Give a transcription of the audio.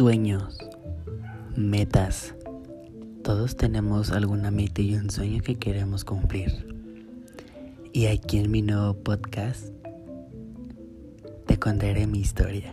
Sueños, metas. Todos tenemos alguna meta y un sueño que queremos cumplir. Y aquí en mi nuevo podcast te contaré mi historia.